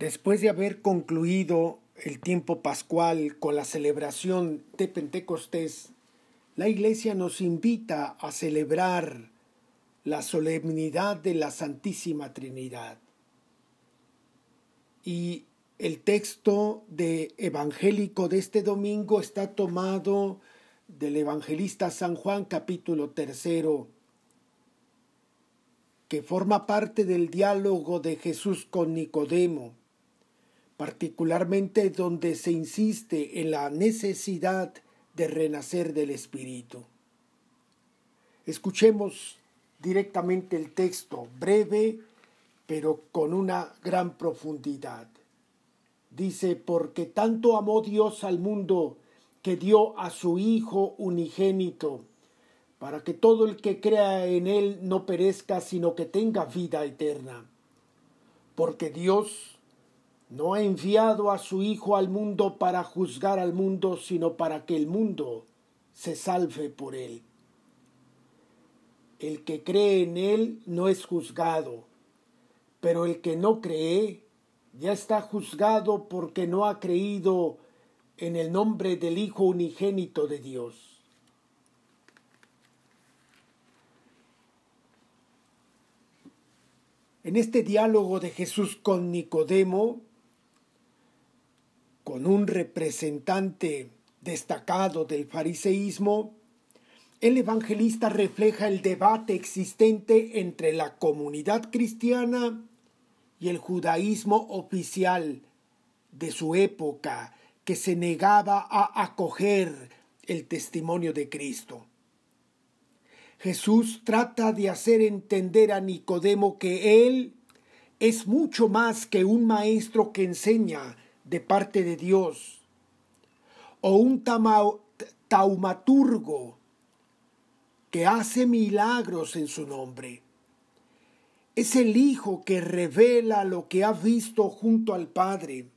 Después de haber concluido el tiempo pascual con la celebración de Pentecostés, la Iglesia nos invita a celebrar la solemnidad de la Santísima Trinidad. Y el texto de evangélico de este domingo está tomado del evangelista San Juan capítulo tercero, que forma parte del diálogo de Jesús con Nicodemo particularmente donde se insiste en la necesidad de renacer del Espíritu. Escuchemos directamente el texto, breve, pero con una gran profundidad. Dice, porque tanto amó Dios al mundo que dio a su Hijo unigénito, para que todo el que crea en Él no perezca, sino que tenga vida eterna. Porque Dios no ha enviado a su Hijo al mundo para juzgar al mundo, sino para que el mundo se salve por él. El que cree en él no es juzgado, pero el que no cree ya está juzgado porque no ha creído en el nombre del Hijo unigénito de Dios. En este diálogo de Jesús con Nicodemo, con un representante destacado del fariseísmo, el evangelista refleja el debate existente entre la comunidad cristiana y el judaísmo oficial de su época que se negaba a acoger el testimonio de Cristo. Jesús trata de hacer entender a Nicodemo que Él es mucho más que un maestro que enseña de parte de Dios o un taumaturgo que hace milagros en su nombre. Es el Hijo que revela lo que ha visto junto al Padre.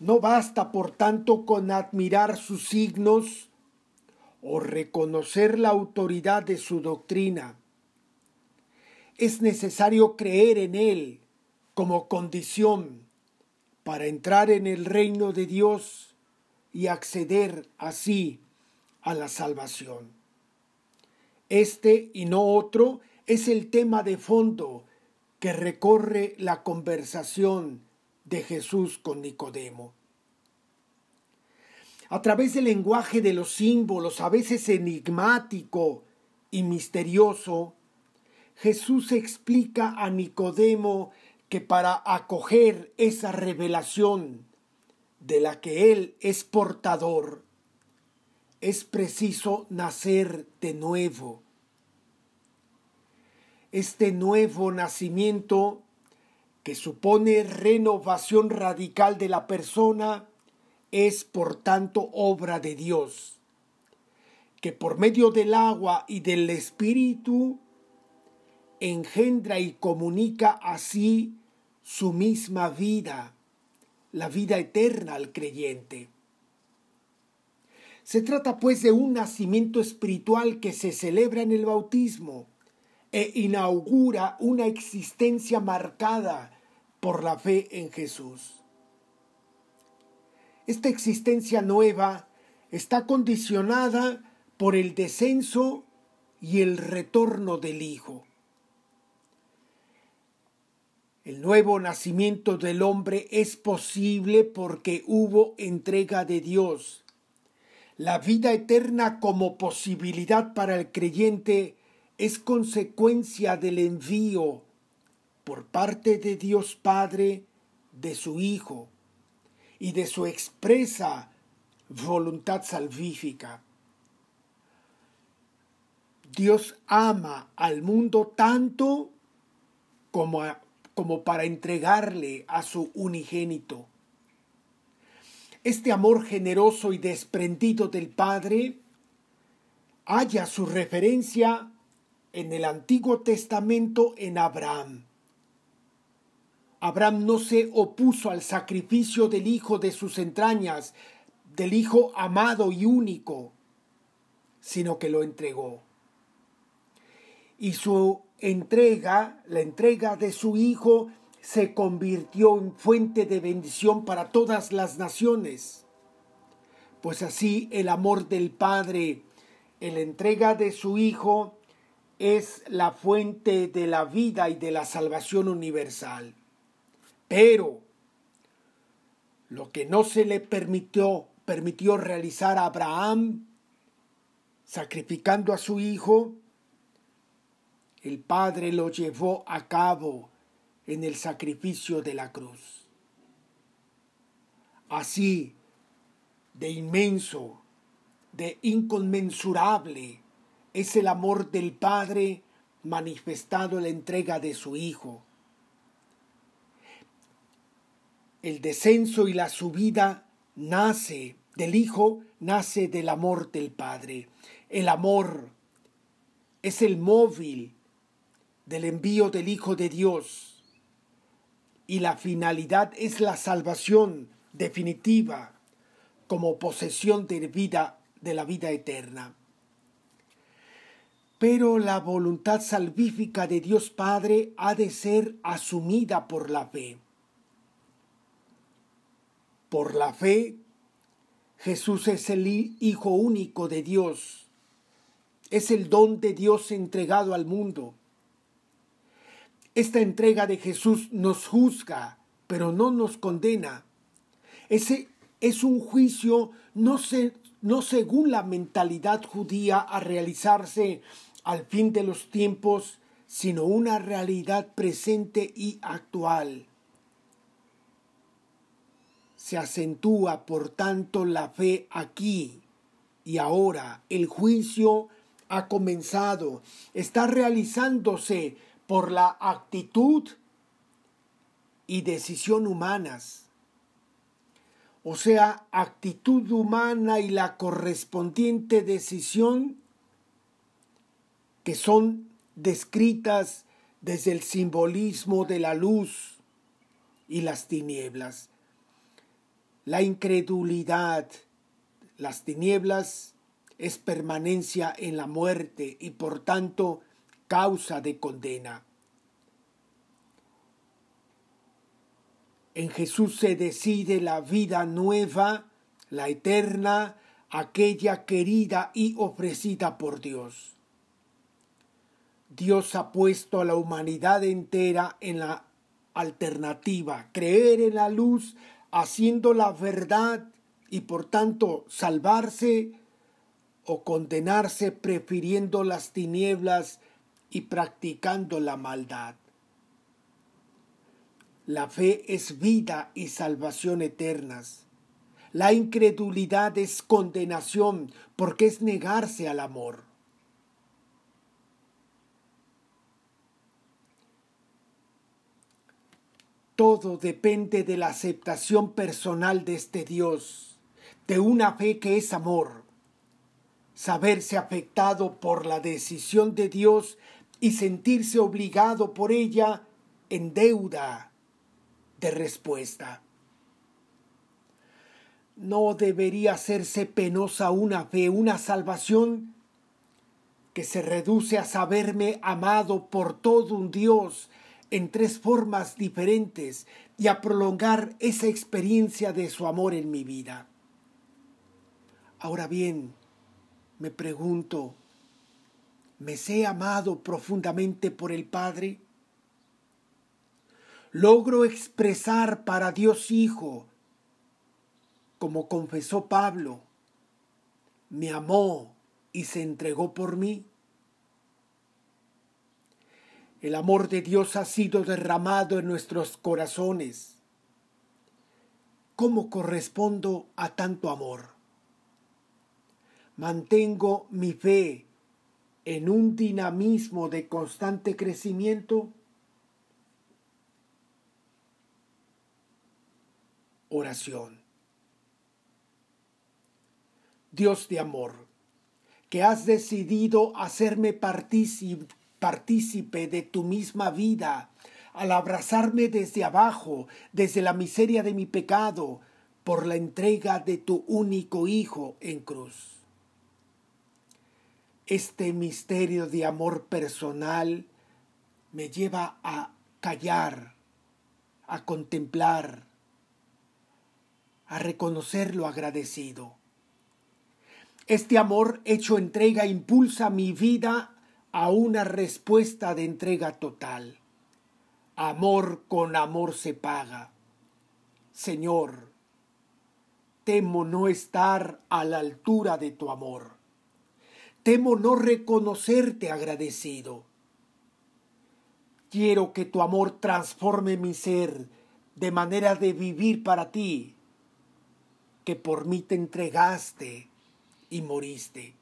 No basta, por tanto, con admirar sus signos o reconocer la autoridad de su doctrina. Es necesario creer en Él como condición para entrar en el reino de Dios y acceder así a la salvación. Este y no otro es el tema de fondo que recorre la conversación de Jesús con Nicodemo. A través del lenguaje de los símbolos, a veces enigmático y misterioso, Jesús explica a Nicodemo que para acoger esa revelación de la que Él es portador, es preciso nacer de nuevo. Este nuevo nacimiento, que supone renovación radical de la persona, es por tanto obra de Dios, que por medio del agua y del Espíritu engendra y comunica así su misma vida, la vida eterna al creyente. Se trata pues de un nacimiento espiritual que se celebra en el bautismo e inaugura una existencia marcada por la fe en Jesús. Esta existencia nueva está condicionada por el descenso y el retorno del Hijo. El nuevo nacimiento del hombre es posible porque hubo entrega de Dios. La vida eterna como posibilidad para el creyente es consecuencia del envío por parte de Dios Padre de su Hijo y de su expresa voluntad salvífica. Dios ama al mundo tanto como a como para entregarle a su unigénito. Este amor generoso y desprendido del Padre halla su referencia en el Antiguo Testamento en Abraham. Abraham no se opuso al sacrificio del Hijo de sus entrañas, del Hijo amado y único, sino que lo entregó. Y su entrega, la entrega de su Hijo, se convirtió en fuente de bendición para todas las naciones. Pues así el amor del Padre la entrega de su Hijo es la fuente de la vida y de la salvación universal. Pero lo que no se le permitió, permitió realizar a Abraham, sacrificando a su hijo, el Padre lo llevó a cabo en el sacrificio de la cruz. Así, de inmenso, de inconmensurable, es el amor del Padre manifestado en la entrega de su Hijo. El descenso y la subida nace del Hijo, nace del amor del Padre. El amor es el móvil del envío del Hijo de Dios y la finalidad es la salvación definitiva como posesión de vida de la vida eterna. Pero la voluntad salvífica de Dios Padre ha de ser asumida por la fe. Por la fe, Jesús es el Hijo único de Dios, es el don de Dios entregado al mundo esta entrega de Jesús nos juzga, pero no nos condena. Ese es un juicio no, según la mentalidad judía a realizarse al fin de los tiempos, sino una realidad presente y actual. Se acentúa, por tanto, la fe aquí y ahora. El juicio ha comenzado, está realizándose por la actitud y decisión humanas. O sea, actitud humana y la correspondiente decisión que son descritas desde el simbolismo de la luz y las tinieblas. La incredulidad, las tinieblas, es permanencia en la muerte y por tanto causa de condena. En Jesús se decide la vida nueva, la eterna, aquella querida y ofrecida por Dios. Dios ha puesto a la humanidad entera en la alternativa, creer en la luz, haciendo la verdad y por tanto salvarse o condenarse prefiriendo las tinieblas y practicando la maldad. La fe es vida y salvación eternas. La incredulidad es condenación porque es negarse al amor. Todo depende de la aceptación personal de este Dios, de una fe que es amor. Saberse afectado por la decisión de Dios y sentirse obligado por ella en deuda de respuesta. No debería hacerse penosa una fe, una salvación que se reduce a saberme amado por todo un Dios en tres formas diferentes y a prolongar esa experiencia de su amor en mi vida. Ahora bien, me pregunto, me sé amado profundamente por el Padre? ¿Logro expresar para Dios Hijo, como confesó Pablo, me amó y se entregó por mí? El amor de Dios ha sido derramado en nuestros corazones. ¿Cómo correspondo a tanto amor? Mantengo mi fe en un dinamismo de constante crecimiento? Oración. Dios de amor, que has decidido hacerme partícipe de tu misma vida, al abrazarme desde abajo, desde la miseria de mi pecado, por la entrega de tu único Hijo en cruz este misterio de amor personal me lleva a callar a contemplar, a reconocer lo agradecido. Este amor hecho entrega impulsa mi vida a una respuesta de entrega total. Amor con amor se paga. Señor, temo no estar a la altura de tu amor. Temo no reconocerte agradecido. Quiero que tu amor transforme mi ser de manera de vivir para ti, que por mí te entregaste y moriste.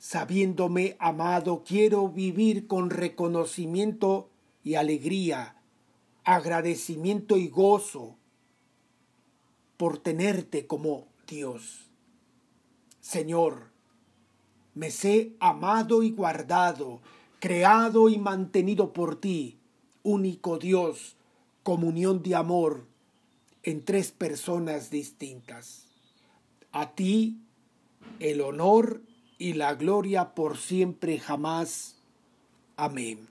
Sabiéndome amado, quiero vivir con reconocimiento y alegría, agradecimiento y gozo por tenerte como Dios. Señor, me sé amado y guardado, creado y mantenido por ti, único Dios, comunión de amor en tres personas distintas. A ti el honor y la gloria por siempre jamás. Amén.